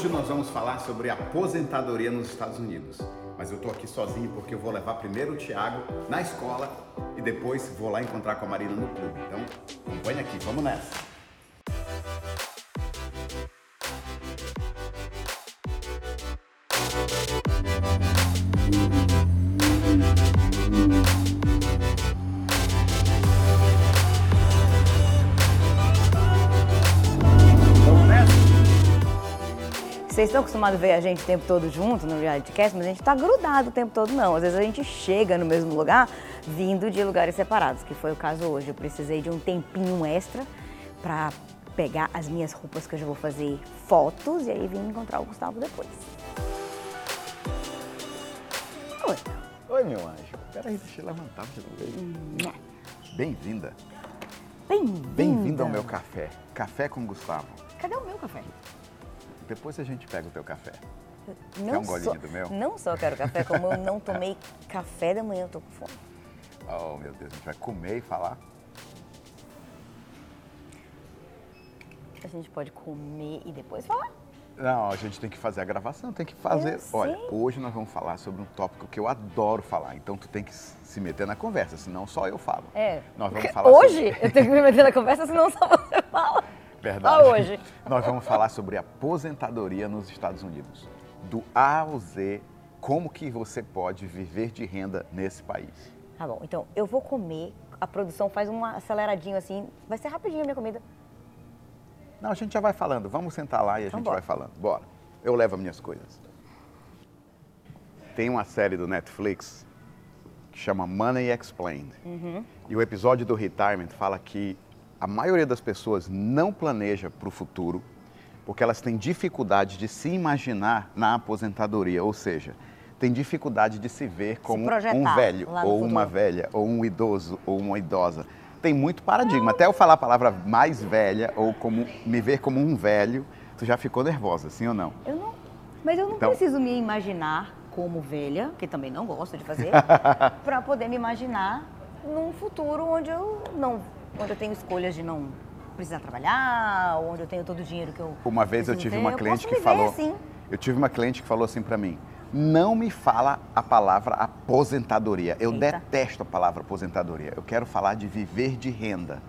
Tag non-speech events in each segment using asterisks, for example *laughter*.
Hoje nós vamos falar sobre aposentadoria nos Estados Unidos. Mas eu tô aqui sozinho porque eu vou levar primeiro o Thiago na escola e depois vou lá encontrar com a Marina no clube. Então, acompanha aqui, vamos nessa. Vocês estão acostumados a ver a gente o tempo todo junto no reality cast, mas a gente tá grudado o tempo todo não. Às vezes a gente chega no mesmo lugar vindo de lugares separados, que foi o caso hoje. Eu precisei de um tempinho extra para pegar as minhas roupas que eu já vou fazer fotos e aí vim encontrar o Gustavo depois. Oi. Oi, meu anjo. Peraí, deixa eu levantar de novo. Bem-vinda. Bem-vinda. Bem-vinda ao meu café. Café com Gustavo. Cadê o meu café? Depois a gente pega o teu café. Não um golinho só, do meu? Não só quero café, como eu não tomei café da manhã, eu tô com fome. Oh, meu Deus, a gente vai comer e falar? A gente pode comer e depois falar? Não, a gente tem que fazer a gravação, tem que fazer. Olha, hoje nós vamos falar sobre um tópico que eu adoro falar, então tu tem que se meter na conversa, senão só eu falo. É. Nós vamos falar Hoje sobre... eu tenho que me meter na conversa, senão só você. Verdade. Só hoje. *laughs* Nós vamos falar sobre aposentadoria nos Estados Unidos. Do A ao Z, como que você pode viver de renda nesse país. Tá bom, então eu vou comer. A produção faz um aceleradinho assim. Vai ser rapidinho a minha comida. Não, a gente já vai falando. Vamos sentar lá e a Então gente bora. vai falando. Bora. Eu levo as minhas coisas. Tem uma série do Netflix que chama Money Explained. Uhum. E o episódio do Retirement fala que a maioria das pessoas não planeja para o futuro porque elas têm dificuldade de se imaginar na aposentadoria, ou seja, tem dificuldade de se ver como um projetar velho, ou uma velha, ou um idoso, ou uma idosa. Tem muito paradigma. Até eu falar a palavra mais velha, ou como me ver como um velho, tu já ficou nervosa, sim ou não? Eu não. Mas eu não Então- preciso me imaginar como velha, que também não gosto de fazer, *laughs* para poder me imaginar num futuro onde eu não. Onde eu tenho escolhas de não precisar trabalhar, onde eu tenho todo o dinheiro que eu. Uma vez eu tive ter. uma cliente que falou. assim. Eu tive uma cliente que falou assim pra mim: "Não me fala a palavra aposentadoria. Eu Eita. detesto a palavra aposentadoria. Eu quero falar de viver de renda."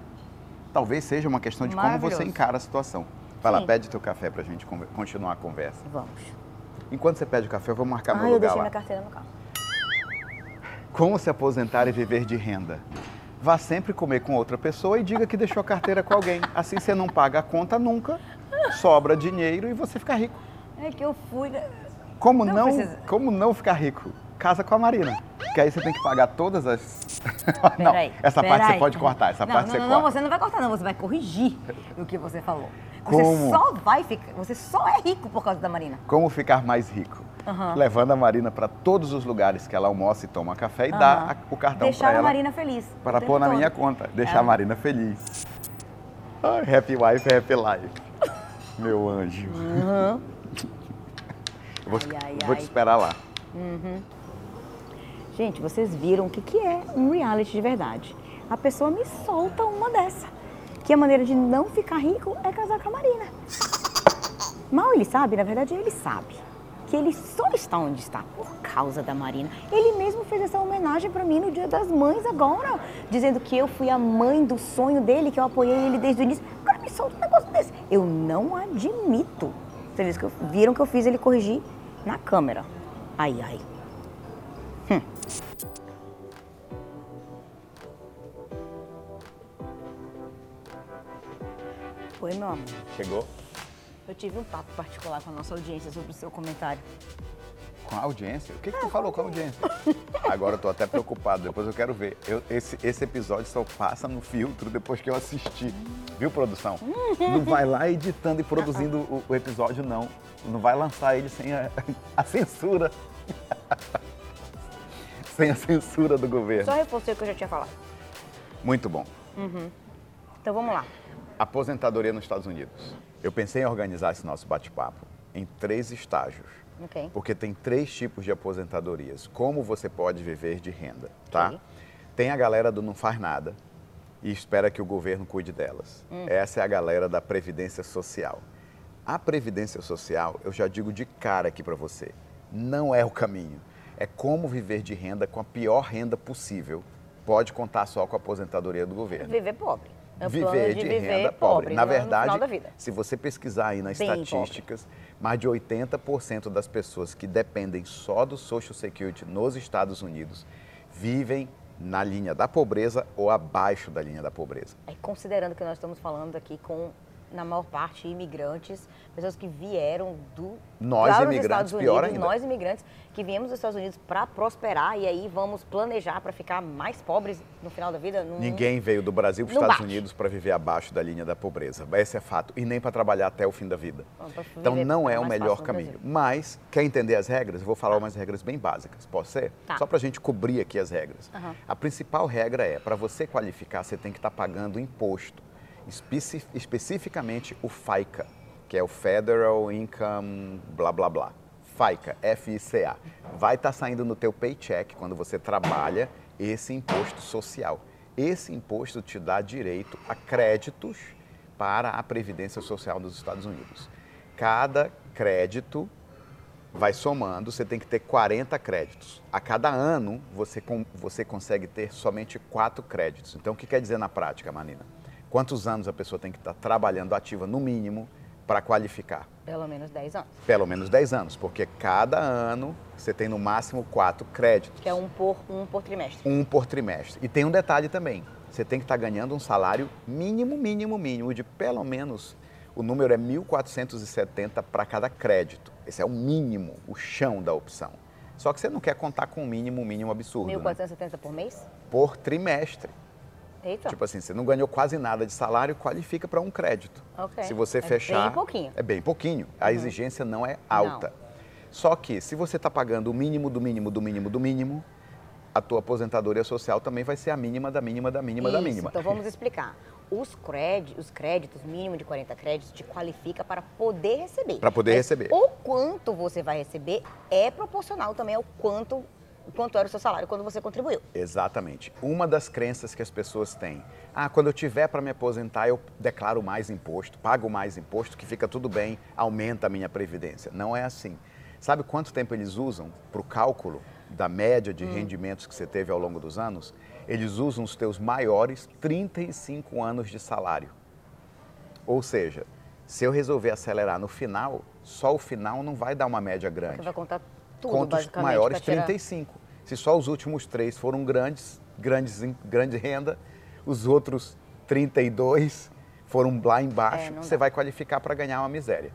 Talvez seja uma questão de como você encara a situação. Vai lá, Sim. pede teu café pra gente continuar a conversa. Vamos. Enquanto você pede o café, eu vou marcar Ah, meu eu lugar deixei lá. minha carteira no carro. Como se aposentar e viver de renda? Vá sempre comer com outra pessoa e diga que deixou a carteira com alguém. Assim você não paga a conta nunca, sobra dinheiro e você fica rico. É que eu fui. Como Não não, precisa. como não ficar rico? Casa com a Marina. Porque aí você tem que pagar todas as. *laughs* não, essa parte você peraí. pode cortar, essa não, parte não, você não, corta. Não, você não vai cortar, não. Você vai corrigir o que você falou. Você Como? só vai ficar. Você só é rico por causa da Marina. Como ficar mais rico? Aham. Levando a Marina para todos os lugares que ela almoça e toma café e dá Aham. a- o cartão Deixar para a ela Marina feliz. para pôr na todo. minha conta. Deixar É. a Marina feliz. Ai, happy wife, happy life. Meu anjo. Eu vou, Ai, ai, vou te ai. esperar lá. Gente, vocês viram o que, que é um reality de verdade. A pessoa me solta uma dessa. Que a maneira de não ficar rico é casar com a Marina. Mal ele sabe, na verdade ele sabe. Que ele só está onde está por causa da Marina. Ele mesmo fez essa homenagem pra mim no Dia das Mães agora. Dizendo que eu fui a mãe do sonho dele, que eu apoiei ele desde o início. Agora me solta um negócio desse. Eu não admito. Vocês viram que eu fiz ele corrigir na câmera. Ai, ai. Oi, meu amor. Chegou Eu tive um papo particular com a nossa audiência sobre o seu comentário. com a audiência? O que, que tu falou com a audiência? Agora eu tô até preocupado, depois eu quero ver. Eu- esse, esse episódio só passa no filtro depois que eu assisti. Viu, produção? *laughs* Não vai lá editando e produzindo o, o episódio, não. Não vai lançar ele sem a, *laughs* a censura. *laughs* sem a censura do governo. Só reforcei o que eu já tinha falado. Muito bom. Então vamos lá. Aposentadoria nos Estados Unidos. Eu pensei em organizar esse nosso bate-papo em três estágios. Ok. Porque tem três tipos de aposentadorias. Como você pode viver de renda, tá? Ok. Tem a galera do não faz nada e espera que o governo cuide delas. Hum. Essa é a galera da previdência social. A previdência social, eu já digo de cara aqui para você, não é o caminho. É como viver de renda com a pior renda possível. Pode contar só com a aposentadoria do governo. Viver pobre. É Viver de, viver renda pobre. Na no- no verdade, se você pesquisar aí nas Bem estatísticas, mais de 80% das pessoas que dependem só do Social Security nos Estados Unidos vivem na linha da pobreza ou abaixo da linha da pobreza. É, considerando que nós estamos falando aqui com, na maior parte, imigrantes, pessoas que vieram do Nós, dos imigrantes, Estados Unidos, nós imigrantes que viemos dos Estados Unidos para prosperar e aí vamos planejar para ficar mais pobres no final da vida. Não- Ninguém veio do Brasil para os Estados bate. Unidos para viver abaixo da linha da pobreza. Esse é fato. E nem para trabalhar até o fim da vida. Pra Então não é o melhor caminho. Mas, quer entender as regras? Eu vou falar umas regras bem básicas. Pode ser? Tá. Só para a gente cobrir aqui as regras. Aham. A principal regra é, para você qualificar, você tem que estar pagando imposto. Especi- especificamente o FICA, que é o Federal Income blá blá blá. FICA, F-I-C-A. Vai estar saindo no teu paycheck quando você trabalha esse imposto social. Esse imposto te dá direito a créditos para a Previdência Social dos Estados Unidos. Cada crédito vai somando, você tem que ter 40 créditos. A cada ano, você, com- você consegue ter somente 4 créditos. Então, o que quer dizer na prática, Manina? Quantos anos a pessoa tem que estar trabalhando ativa, no mínimo, para qualificar? Pelo menos 10 anos. Pelo menos 10 anos, porque cada ano você tem no máximo 4 créditos. Que é um por, um por trimestre. Um por trimestre. E tem um detalhe também. Você tem que estar ganhando um salário mínimo, mínimo, mínimo de pelo menos o número é 1.470 para cada crédito. Esse é o mínimo, o chão da opção. Só que você não quer contar com um mínimo, mínimo absurdo. né? 1.470 por mês? Por trimestre. Eita. Tipo assim, você não ganhou quase nada de salário, qualifica para um crédito. Ok. Se você É fechar. bem pouquinho. É bem pouquinho. A exigência não é alta. Só que se você está pagando o mínimo do mínimo do mínimo do mínimo, a tua aposentadoria social também vai ser a mínima da mínima da mínima da Isso, mínima. Então vamos explicar. Os créditos, os créditos, mínimo de 40 créditos, te qualifica para poder receber. Pra poder Mas receber. O quanto você vai receber é proporcional também ao quanto, quanto era o seu salário quando você contribuiu. Exatamente. Uma das crenças que as pessoas têm, ah, quando eu tiver para me aposentar, eu declaro mais imposto, pago mais imposto, que fica tudo bem, aumenta a minha previdência. Não é assim. Sabe quanto tempo eles usam para o cálculo da média de rendimentos que você teve ao longo dos anos? Eles usam os teus maiores 35 anos de salário. Ou seja, se eu resolver acelerar no final, só o final não vai dar uma média grande. Você vai contar tudo, Conta os maiores pra tirar- 35. Se só os últimos três foram grandes, grandes, grande renda, os outros 32 foram lá embaixo, É, você dá. vai qualificar para ganhar uma miséria.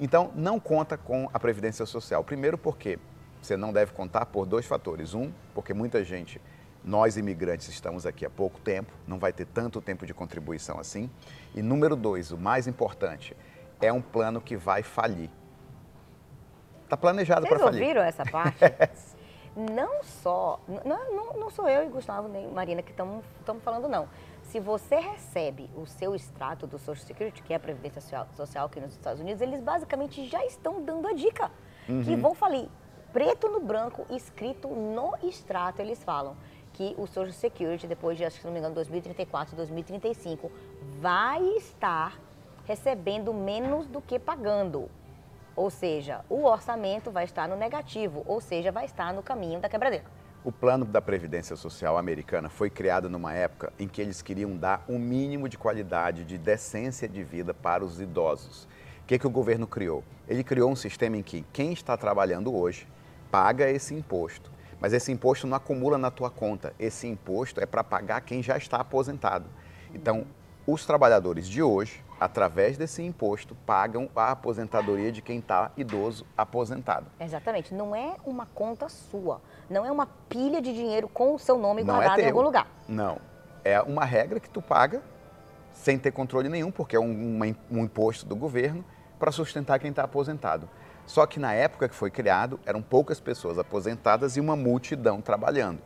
Então, não conta com a Previdência Social. Primeiro porque você não deve contar por dois fatores. Um, porque muita gente, nós imigrantes estamos aqui há pouco tempo, não vai ter tanto tempo de contribuição assim. E número dois, o mais importante, é um plano que vai falir. Está planejado para Vocês falir. ouviram essa *laughs* parte? Não só, não, não, não sou eu e Gustavo nem Marina que estamos falando, não. Se você recebe o seu extrato do Social Security, que é a Previdência Social, Social aqui nos Estados Unidos, eles basicamente já estão dando a dica. Que vão falir, preto no branco, escrito no extrato, eles falam que o Social Security, depois de, acho que se não me engano, 2034, 2035, vai estar recebendo menos do que pagando. Ou seja, o orçamento vai estar no negativo, ou seja, vai estar no caminho da quebradeira. O plano da Previdência Social americana foi criado numa época em que eles queriam dar um mínimo de qualidade, de decência de vida para os idosos. O que, que o governo criou? Ele criou um sistema em que quem está trabalhando hoje paga esse imposto. Mas esse imposto não acumula na tua conta. Esse imposto é para pagar quem já está aposentado. Então, os trabalhadores de hoje, através desse imposto, pagam a aposentadoria de quem está idoso aposentado. Exatamente. Não é uma conta sua. Não é uma pilha de dinheiro com o seu nome Não é guardado em teu. algum lugar. Não. É uma regra que tu paga sem ter controle nenhum, porque é um, uma- um imposto do governo para sustentar quem está aposentado. Só que na época que foi criado, eram poucas pessoas aposentadas e uma multidão trabalhando.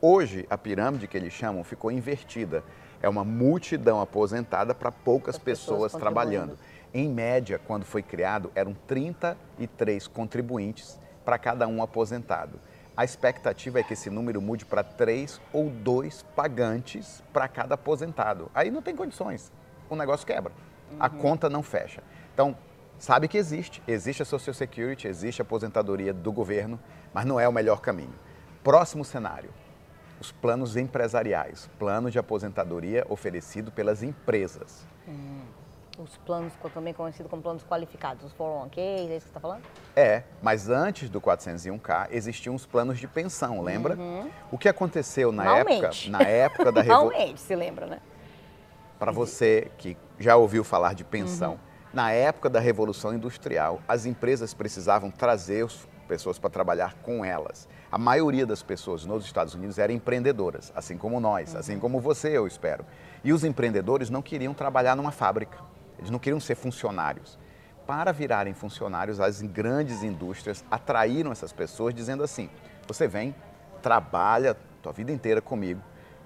Hoje, a pirâmide que eles chamam ficou invertida. É uma multidão aposentada para poucas As pessoas pessoas trabalhando. Em média, quando foi criado, eram 33 contribuintes para cada um aposentado. A expectativa é que esse número mude para três ou dois pagantes para cada aposentado. Aí não tem condições, o negócio quebra, a conta não fecha. Então, sabe que existe. Existe a Social Security, existe a aposentadoria do governo, mas não é o melhor caminho. Próximo cenário: os planos empresariais, plano de aposentadoria oferecido pelas empresas. Os planos, também conhecidos como planos qualificados, os 401k, é isso que você está falando? É, mas antes do 401k existiam os planos de pensão, lembra? O que aconteceu na Malmente. época, na época da *laughs* revolução? Realmente, se lembra, né? Para você que já ouviu falar de pensão, na época da Revolução Industrial, as empresas precisavam trazer as pessoas para trabalhar com elas. A maioria das pessoas nos Estados Unidos eram empreendedoras, assim como nós, assim como você, eu espero. E os empreendedores não queriam trabalhar numa fábrica, eles não queriam ser funcionários. Para virarem funcionários, as grandes indústrias atraíram essas pessoas dizendo assim: você vem, trabalha tua vida inteira comigo.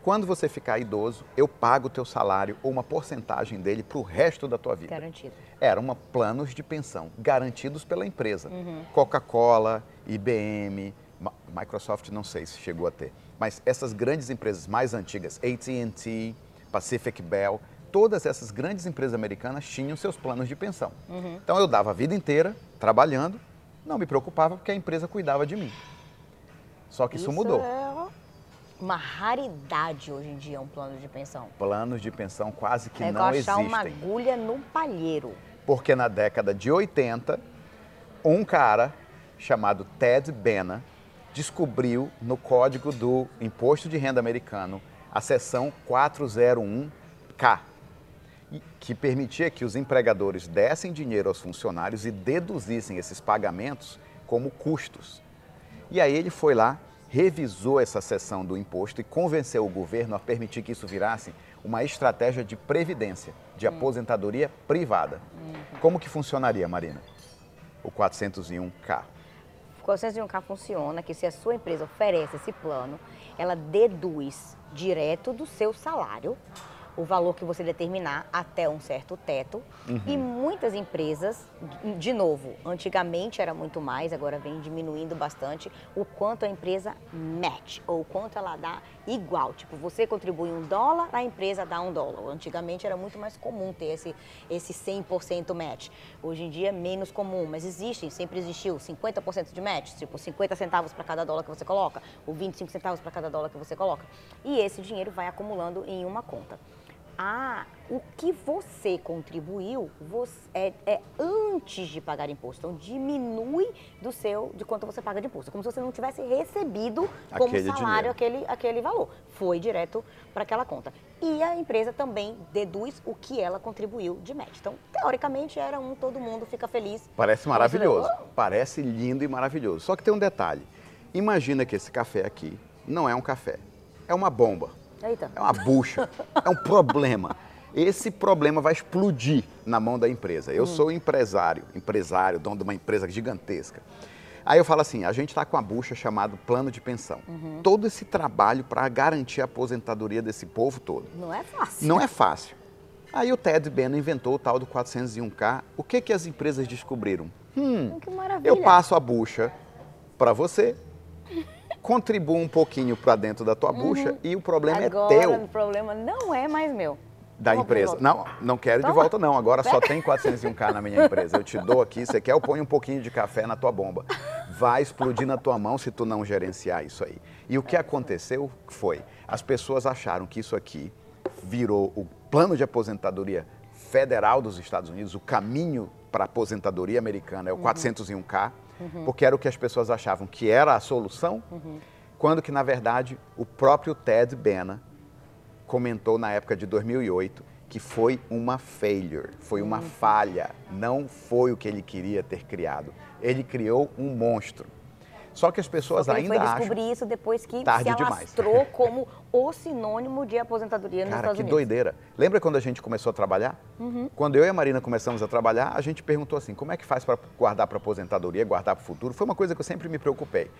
Quando você ficar idoso, eu pago o teu salário ou uma porcentagem dele para o resto da tua vida. Garantido. Eram uma planos de pensão garantidos pela empresa. Coca-Cola, IBM, Microsoft não sei se chegou a ter, mas essas grandes empresas mais antigas, AT&T, Pacific Bell, todas essas grandes empresas americanas tinham seus planos de pensão. Então eu dava a vida inteira trabalhando, não me preocupava porque a empresa cuidava de mim. Só que isso, mudou. é uma raridade hoje em dia, um plano de pensão. Planos de pensão quase que é não igual achar existem. uma agulha no palheiro. Porque na década de 80, um cara chamado Ted Bena descobriu no código do Imposto de Renda Americano a seção 401K, e- que permitia que os empregadores dessem dinheiro aos funcionários e deduzissem esses pagamentos como custos. E aí ele foi lá, revisou essa seção do imposto e convenceu o governo a permitir que isso virasse uma estratégia de previdência, de aposentadoria privada. Como que funcionaria, Marina? O 401k. O 401k funciona que se a sua empresa oferece esse plano, ela deduz direto do seu salário o valor que você determinar até um certo teto. E muitas empresas, de novo, antigamente era muito mais, agora vem diminuindo bastante o quanto a empresa match, ou o quanto ela dá igual. Tipo, você contribui um dólar, a empresa dá um dólar. Antigamente era muito mais comum ter esse, esse 100% match. Hoje em dia é menos comum, mas existem, sempre existiu 50% de match, tipo 50 centavos para cada dólar que você coloca, ou 25 centavos para cada dólar que você coloca. E esse dinheiro vai acumulando em uma conta. Ah, o que você contribuiu você- é, é antes de pagar imposto. Então diminui do seu, de quanto você paga de imposto. Como se você não tivesse recebido como Aquele salário dinheiro. aquele, aquele valor. Foi direto para aquela conta. E a empresa também deduz o que ela contribuiu de match. Então, teoricamente, era um todo mundo fica feliz. Parece maravilhoso. Parece lindo e maravilhoso. Só que tem um detalhe. Imagina que esse café aqui não é um café, é uma bomba. Eita. É uma bucha, é um problema. Esse problema vai explodir na mão da empresa. Eu sou empresário, empresário, dono de uma empresa gigantesca. Aí eu falo assim, a gente está com a bucha chamado plano de pensão. Todo esse trabalho para garantir a aposentadoria desse povo todo. Não é fácil. Não é fácil. Aí o Ted Bena inventou o tal do 401k. O que, que as empresas descobriram? Hum, Que maravilha. eu passo a bucha para você, contribuo um pouquinho para dentro da tua bucha e o problema Uhum. Agora, é teu o problema não é mais meu. da Toma empresa. Não, não quero de Toma. volta não. Agora só tem 401k na minha empresa. Eu te dou aqui, você quer, eu ponho um pouquinho de café na tua bomba. Vai explodir na tua mão se tu não gerenciar isso aí. E o que aconteceu foi, as pessoas acharam que isso aqui virou o plano de aposentadoria federal dos Estados Unidos, o caminho para a aposentadoria americana é o 401k, porque era o que as pessoas achavam que era a solução, quando que na verdade o próprio Ted Bena comentou na época de 2008 que foi uma failure, foi uma falha, não foi o que ele queria ter criado. Ele criou um monstro. Só que as pessoas que ainda ele foi acham. descobrir isso depois que Tarde se demais. alastrou *laughs* como o sinônimo de aposentadoria nos Cara, Estados que Unidos. Uhum. doideira. Lembra quando a gente começou a trabalhar? Quando eu e a Marina começamos a trabalhar, a gente perguntou assim: como é que faz para guardar para aposentadoria, guardar para o futuro? Foi uma coisa que eu sempre me preocupei.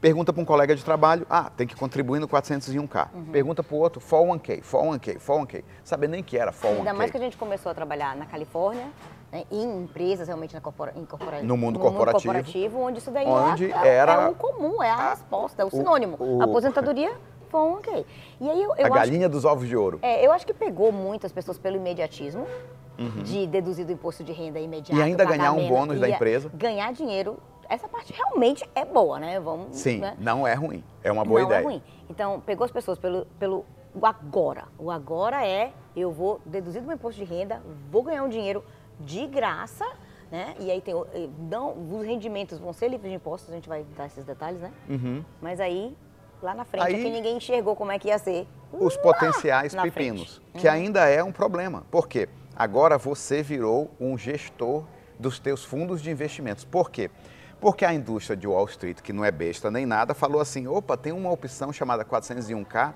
Pergunta para um colega de trabalho, ah, tem que contribuir no 401k. Uhum. Pergunta para o outro, 401k, 401k, 401k. Saber nem que era 401k. Ainda mais que a gente começou a trabalhar na Califórnia, né, em empresas realmente na corpora, em corpora- No mundo corporativo. onde isso daí Onde é, é- era é o comum, é a resposta, é o sinônimo. o- Aposentadoria 401k. E aí eu, eu a acho galinha dos ovos de ouro. É, eu acho que pegou muitas pessoas pelo imediatismo de deduzir do imposto de renda imediato. Uhum. E ainda ganhar um bônus da é, empresa. Ganhar dinheiro, essa parte realmente é boa, né? Vamos, Sim, né? não é ruim. É uma boa Não ideia. é ruim. Então, pegou as pessoas pelo, pelo o agora. O agora é, eu vou deduzir do meu imposto de renda, vou ganhar um dinheiro de graça, né? E aí tem, o- eh, não, os rendimentos vão ser livres de impostos, a gente vai dar esses detalhes, né? Uhum. Mas aí, lá na frente, Aí- é que ninguém enxergou como é que ia ser. Os potenciais pepinos. Uhum. que ainda é um problema. Por quê? Agora você virou um gestor dos teus fundos de investimentos. Por quê? Porque a indústria de Wall Street, que não é besta nem nada, falou assim: opa, tem uma opção chamada 401k,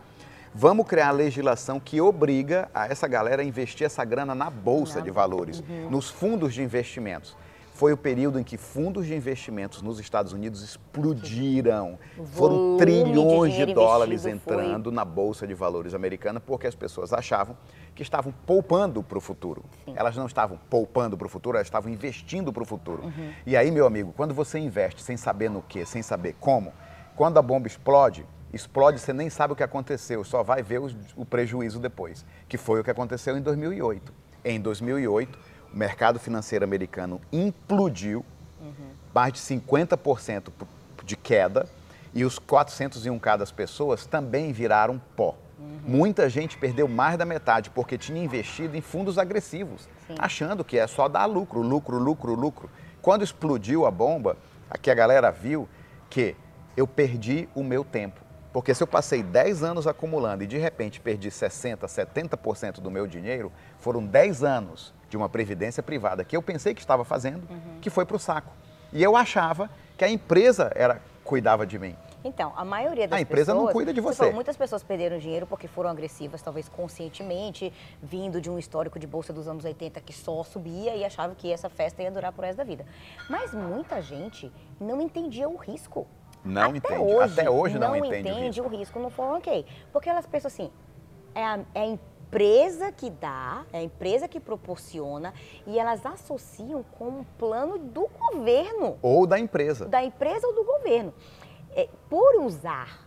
vamos criar a legislação que obriga a essa galera a investir essa grana na bolsa de valores, Uhum. nos fundos de investimentos. Foi o período em que fundos de investimentos nos Estados Unidos explodiram. Foram de trilhões de, dinheiro dólares investido foi- entrando na Bolsa de Valores americana porque as pessoas achavam que estavam poupando para o futuro. Elas não estavam poupando para o futuro, elas estavam investindo para o futuro. Uhum. E aí, meu amigo, quando você investe sem saber no que, sem saber como, quando a bomba explode, explode, você nem sabe o que aconteceu, só vai ver os- o prejuízo depois, que foi o que aconteceu em 2008. Em 2008, o mercado financeiro americano implodiu, mais de 50% p- de queda e os 401k das pessoas também viraram pó. Muita gente perdeu mais da metade porque tinha investido em fundos agressivos, Sim. achando que é só dar lucro, lucro, lucro, lucro. Quando explodiu a bomba, aqui a galera viu que eu perdi o meu tempo. Porque se eu passei 10 anos acumulando e de repente perdi 60%, 70% do meu dinheiro, foram 10 anos de uma previdência privada que eu pensei que estava fazendo, que foi para o saco. E eu achava que a empresa era cuidava de mim. Então, a maioria das A empresa não pessoas... cuida de você. falou, muitas pessoas perderam dinheiro porque foram agressivas, talvez conscientemente, vindo de um histórico de bolsa dos anos 80 que só subia e achavam que essa festa ia durar pro resto da vida. Mas muita gente não entendia o risco. Não Até entende. Hoje, Até hoje não, não entende o entende risco. o risco no 401k. Porque elas pensam assim, é a, é a empresa que dá, é a empresa que proporciona e elas associam com um plano do governo Ou da empresa. da empresa ou do governo. É, por usar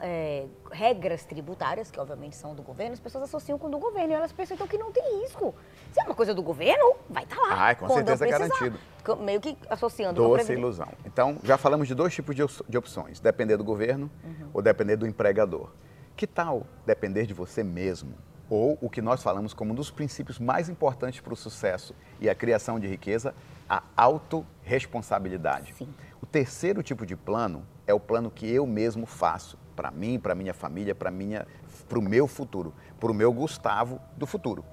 é, regras tributárias, que obviamente são do governo, as pessoas associam com o do governo e elas pensam então que não tem risco. Se é uma coisa do governo, vai estar lá. Ai, com certeza é garantido. Meio que associando com Doce previdência. ilusão. Então, já falamos de dois tipos de, op- de opções: depender do governo Uhum. ou depender do empregador. Que tal depender de você mesmo? Ou o que nós falamos como um dos princípios mais importantes para o sucesso e a criação de riqueza, a autorresponsabilidade. Sim. O terceiro tipo de plano é o plano que eu mesmo faço para mim, para minha família, para minha, para o meu futuro, para o meu Gustavo do futuro.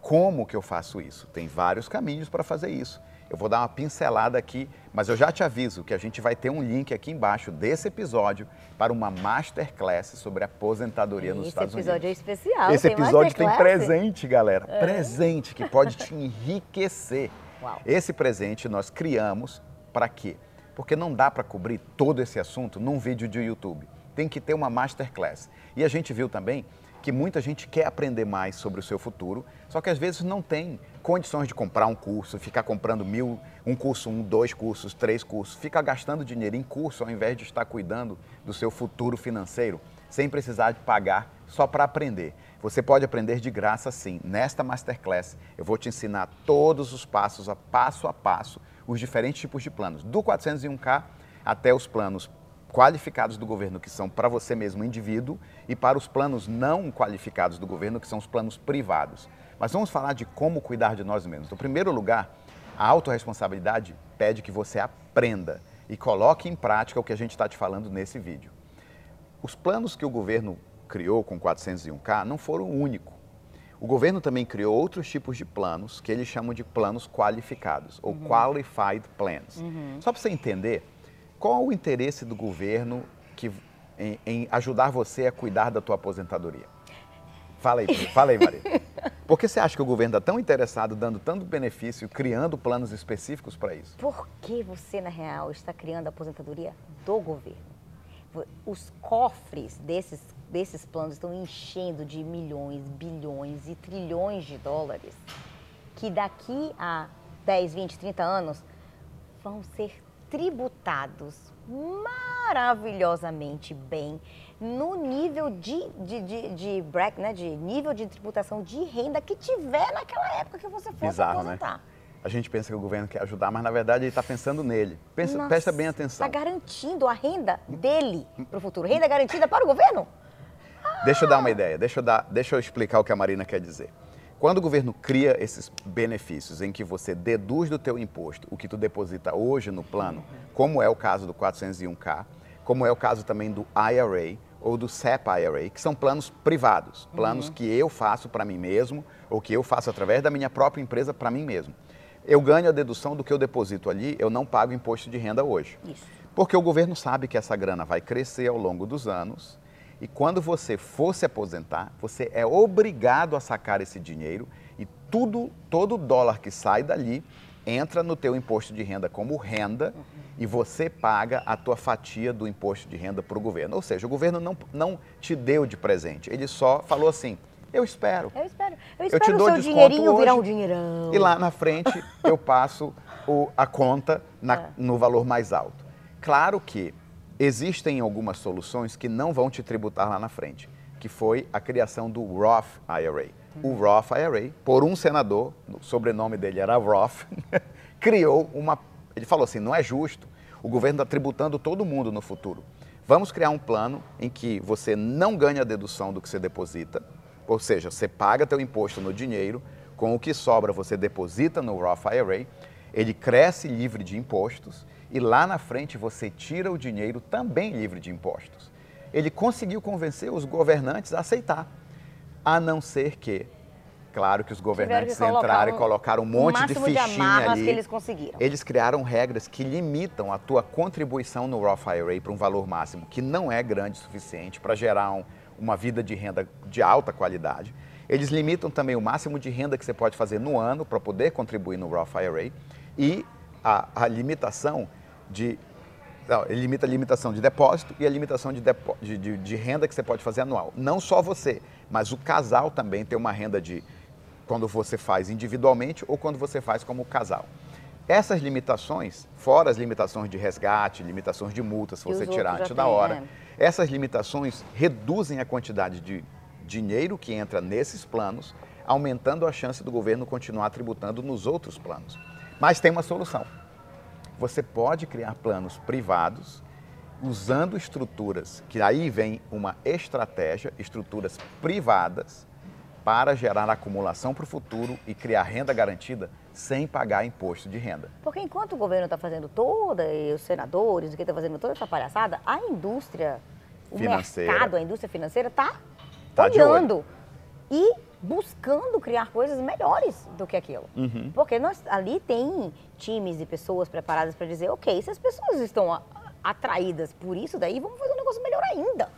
Como que eu faço isso? Tem vários caminhos para fazer isso. Eu vou dar uma pincelada aqui, mas eu já te aviso que a gente vai ter um link aqui embaixo desse episódio para uma masterclass sobre aposentadoria nos Esse Estados episódio é Unidos. especial. Esse episódio tem presente, galera. Presente que pode te enriquecer. *laughs* Uau. Esse presente nós criamos para quê? Porque não dá para cobrir todo esse assunto num vídeo de YouTube. Tem que ter uma masterclass. E a gente viu também que muita gente quer aprender mais sobre o seu futuro, só que às vezes não tem condições de comprar um curso, ficar comprando mil, um curso, um, dois cursos, três cursos, fica gastando dinheiro em curso ao invés de estar cuidando do seu futuro financeiro, sem precisar de pagar só para aprender. Você pode aprender de graça sim. Nesta masterclass, eu vou te ensinar todos os passos, a passo a passo, os diferentes tipos de planos, do 401k até os planos qualificados do governo, que são para você mesmo, indivíduo, e para os planos não qualificados do governo, que são os planos privados. Mas vamos falar de como cuidar de nós mesmos. No primeiro lugar, a autorresponsabilidade pede que você aprenda e coloque em prática o que a gente está te falando nesse vídeo. Os planos que o governo criou com 401k não foram o único. O governo também criou outros tipos de planos que eles chamam de planos qualificados, ou qualified plans. Só para você entender, qual o interesse do governo que, em, em ajudar você a cuidar da tua aposentadoria? Fala aí, fala aí, Maria. *laughs* Por que você acha que o governo está tão interessado, dando tanto benefício, criando planos específicos para isso? Por que você, na real, está criando a aposentadoria do governo? Os cofres desses, desses planos estão enchendo de milhões, bilhões e trilhões de dólares que daqui a 10, 20, 30 anos vão ser tributados maravilhosamente bem no nível de, de, de, de bracket, né, de nível de tributação de renda que tiver naquela época que você for Bizarro, né? A gente pensa que o governo quer ajudar, mas na verdade ele está pensando nele. Pensa, presta bem atenção. Está garantindo a renda dele para o futuro. Renda garantida para o governo? Deixa eu dar uma ideia, deixa eu, dar, deixa eu explicar o que a Marina quer dizer. Quando o governo cria esses benefícios em que você deduz do teu imposto o que tu deposita hoje no plano, como é o caso do 401k, como é o caso também do IRA ou do SEP IRA, que são planos privados, planos uhum. que eu faço para mim mesmo ou que eu faço através da minha própria empresa para mim mesmo. Eu ganho a dedução do que eu deposito ali, eu não pago imposto de renda hoje. Isso. Porque o governo sabe que essa grana vai crescer ao longo dos anos e quando você for se aposentar, você é obrigado a sacar esse dinheiro e tudo, todo dólar que sai dali entra no teu imposto de renda como renda e você paga a tua fatia do imposto de renda para o governo. Ou seja, o governo não, não te deu de presente, ele só falou assim, eu espero. Eu espero. Eu espero eu te dou o seu dinheirinho hoje, virar um dinheirão. E lá na frente eu passo o, a conta na, *laughs* é. no valor mais alto. Claro que Existem algumas soluções que não vão te tributar lá na frente, que foi a criação do Roth IRA. O Roth IRA, por um senador, o sobrenome dele era Roth, *laughs* criou uma. Ele falou assim: não é justo, o governo está tributando todo mundo no futuro. Vamos criar um plano em que você não ganha a dedução do que você deposita, ou seja, você paga teu imposto no dinheiro, com o que sobra você deposita no Roth IRA, ele cresce livre de impostos e lá na frente você tira o dinheiro também livre de impostos. Ele conseguiu convencer os governantes a aceitar, a não ser que, claro que os governantes que entraram e colocaram um monte de fichinha de ali. Que eles conseguiram. Eles criaram regras que limitam a tua contribuição no Roth IRA para um valor máximo que não é grande o suficiente para gerar um, uma vida de renda de alta qualidade. Eles limitam também o máximo de renda que você pode fazer no ano para poder contribuir no Roth IRA e a, a limitação de. Não, ele limita a limitação de depósito e a limitação de, depo, de, de, de, renda que você pode fazer anual. Não só você, mas o casal também tem uma renda de quando você faz individualmente ou quando você faz como casal. Essas limitações, fora as limitações de resgate, limitações de multas, se você tirar antes da hora, é. essas limitações reduzem a quantidade de dinheiro que entra nesses planos, aumentando a chance do governo continuar tributando nos outros planos. Mas tem uma solução você pode criar planos privados usando estruturas, que aí vem uma estratégia, estruturas privadas para gerar acumulação para o futuro e criar renda garantida sem pagar imposto de renda. Porque enquanto o governo está fazendo toda, e os senadores, o que está fazendo toda essa palhaçada, a indústria, o financeira. mercado, a indústria financeira está tá olhando. E buscando criar coisas melhores do que aquilo. Uhum. Porque nós, ali tem times e pessoas preparadas para dizer, ok, se as pessoas estão atraídas por isso daí, vamos fazer um negócio melhor ainda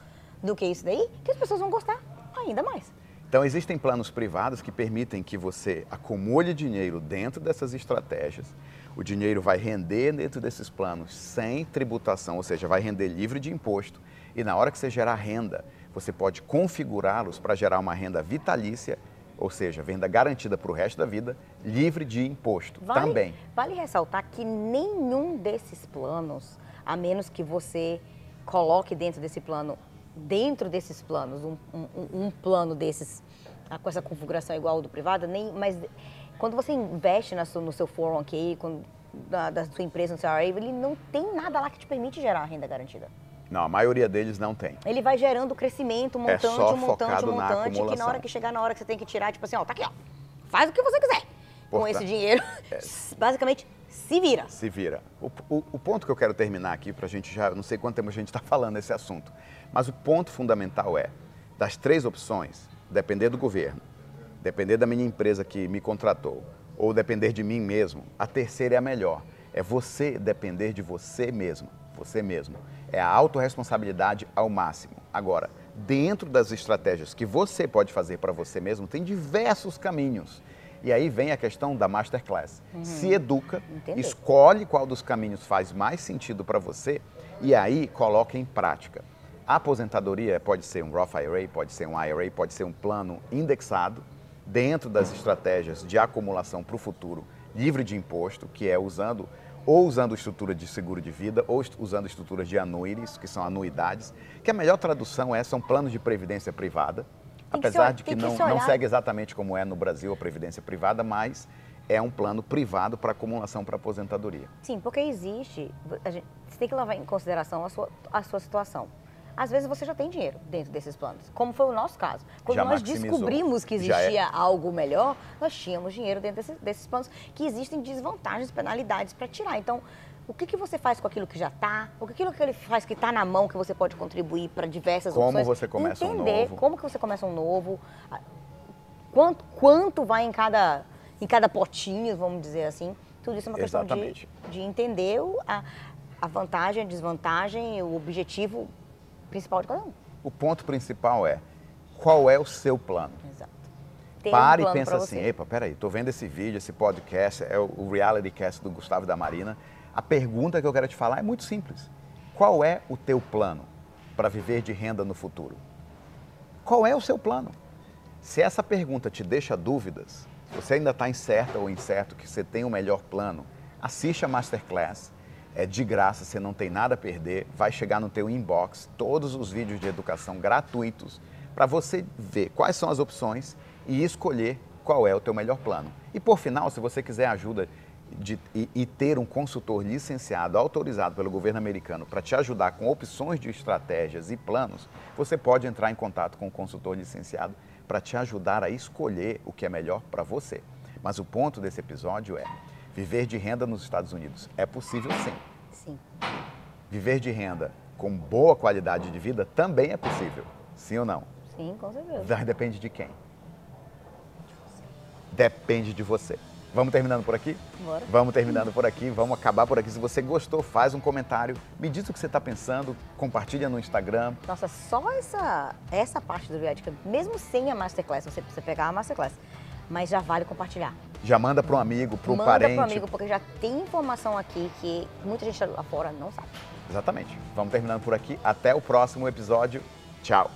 do que isso daí, que as pessoas vão gostar ainda mais. Então, existem planos privados que permitem que você acumule dinheiro dentro dessas estratégias. O dinheiro vai render dentro desses planos sem tributação, ou seja, vai render livre de imposto. E na hora que você gerar renda, você pode configurá-los para gerar uma renda vitalícia, ou seja, venda garantida para o resto da vida, livre de imposto vale, também. Vale ressaltar que nenhum desses planos, a menos que você coloque dentro desse plano, dentro desses planos, um, um, um plano desses, ah, com essa configuração igual ao do privado, nem, mas quando você investe no seu, no seu 401k, da, da sua empresa, no seu IRA, ele não tem nada lá que te permite gerar renda garantida. Não, a maioria deles não tem. Ele vai gerando crescimento, montante, é só montante, montante, que na hora que chegar na hora que você tem que tirar, tipo assim, ó, tá aqui, ó. Faz o que você quiser. Com esse dinheiro, é, *laughs* basicamente, se vira. Se vira. O, o, o, ponto que eu quero terminar aqui, pra gente já, não sei quanto tempo a gente está falando esse assunto, mas o ponto fundamental é, das três opções, depender do governo, depender da minha empresa que me contratou, ou depender de mim mesmo, a terceira é a melhor. É você depender de você mesmo, você mesmo. É a autorresponsabilidade ao máximo. Agora, dentro das estratégias que você pode fazer para você mesmo, tem diversos caminhos. E aí vem a questão da masterclass. Uhum. Se educa, Entendi. escolhe qual dos caminhos faz mais sentido para você e aí coloca em prática. A aposentadoria pode ser um Roth IRA, pode ser um IRA, pode ser um plano indexado dentro das estratégias de acumulação para o futuro, livre de imposto, que é usando ou usando estrutura de seguro de vida, ou usando estruturas de annuities, que são anuidades, que a melhor tradução é são planos de previdência privada, Tem se apesar ol- de que que não, se não segue exatamente como é no Brasil a previdência privada, mas é um plano privado para acumulação para aposentadoria. Sim, porque existe. a gente- você tem que levar em consideração a sua, a sua situação. Às vezes você já tem dinheiro dentro desses planos, como foi o nosso caso. Quando Já nós maximizou. descobrimos que Já é. existia algo melhor, nós tínhamos dinheiro dentro desses, desses planos, que existem desvantagens, penalidades para tirar. Então, o que, que você faz com aquilo que já está? O que aquilo que ele faz que está na mão que você pode contribuir para diversas Como opções? você começa um Entender novo. como que você começa um novo, quanto, quanto vai em cada, em cada potinho, vamos dizer assim. Tudo isso é uma questão de, Exatamente. de entender a, a vantagem, a desvantagem, o objetivo principal de cada um. O ponto principal é qual é o seu plano? Exato. Ter um Pare e plano pensa assim, epa, peraí, tô vendo esse vídeo, esse podcast, é o- reality cast do Gustavo e da Marina. A pergunta que eu quero te falar é muito simples. Qual é o teu plano para viver de renda no futuro? Qual é o seu plano? Se essa pergunta te deixa dúvidas, se você ainda está incerta ou incerto que você tem o melhor plano, assiste a Masterclass. É de graça, você não tem nada a perder. Vai chegar no teu inbox todos os vídeos de educação gratuitos para você ver quais são as opções e escolher qual é o teu melhor plano. E por final, se você quiser ajuda de- e, e ter um consultor licenciado, autorizado pelo governo americano para te ajudar com opções de estratégias e planos, você pode entrar em contato com o consultor licenciado para te ajudar a escolher o que é melhor para você. Mas o ponto desse episódio é: viver de renda nos Estados Unidos é possível sim. Sim. Viver de renda com boa qualidade de vida também é possível. Sim ou não? Sim, com certeza. Mas depende de quem? Depende de você. Vamos terminando por aqui? Bora. Vamos terminando por aqui, vamos acabar por aqui. Se você gostou, faz um comentário, me diz o que você está pensando, compartilha no Instagram. Nossa, só essa, essa parte do que mesmo sem a Masterclass, você precisa pegar a Masterclass, mas já vale compartilhar. Já manda para um amigo, para um Manda parente. pro amigo, porque já tem informação aqui que muita gente lá fora não sabe. Exatamente. Vamos terminando por aqui. Até o próximo episódio. Tchau.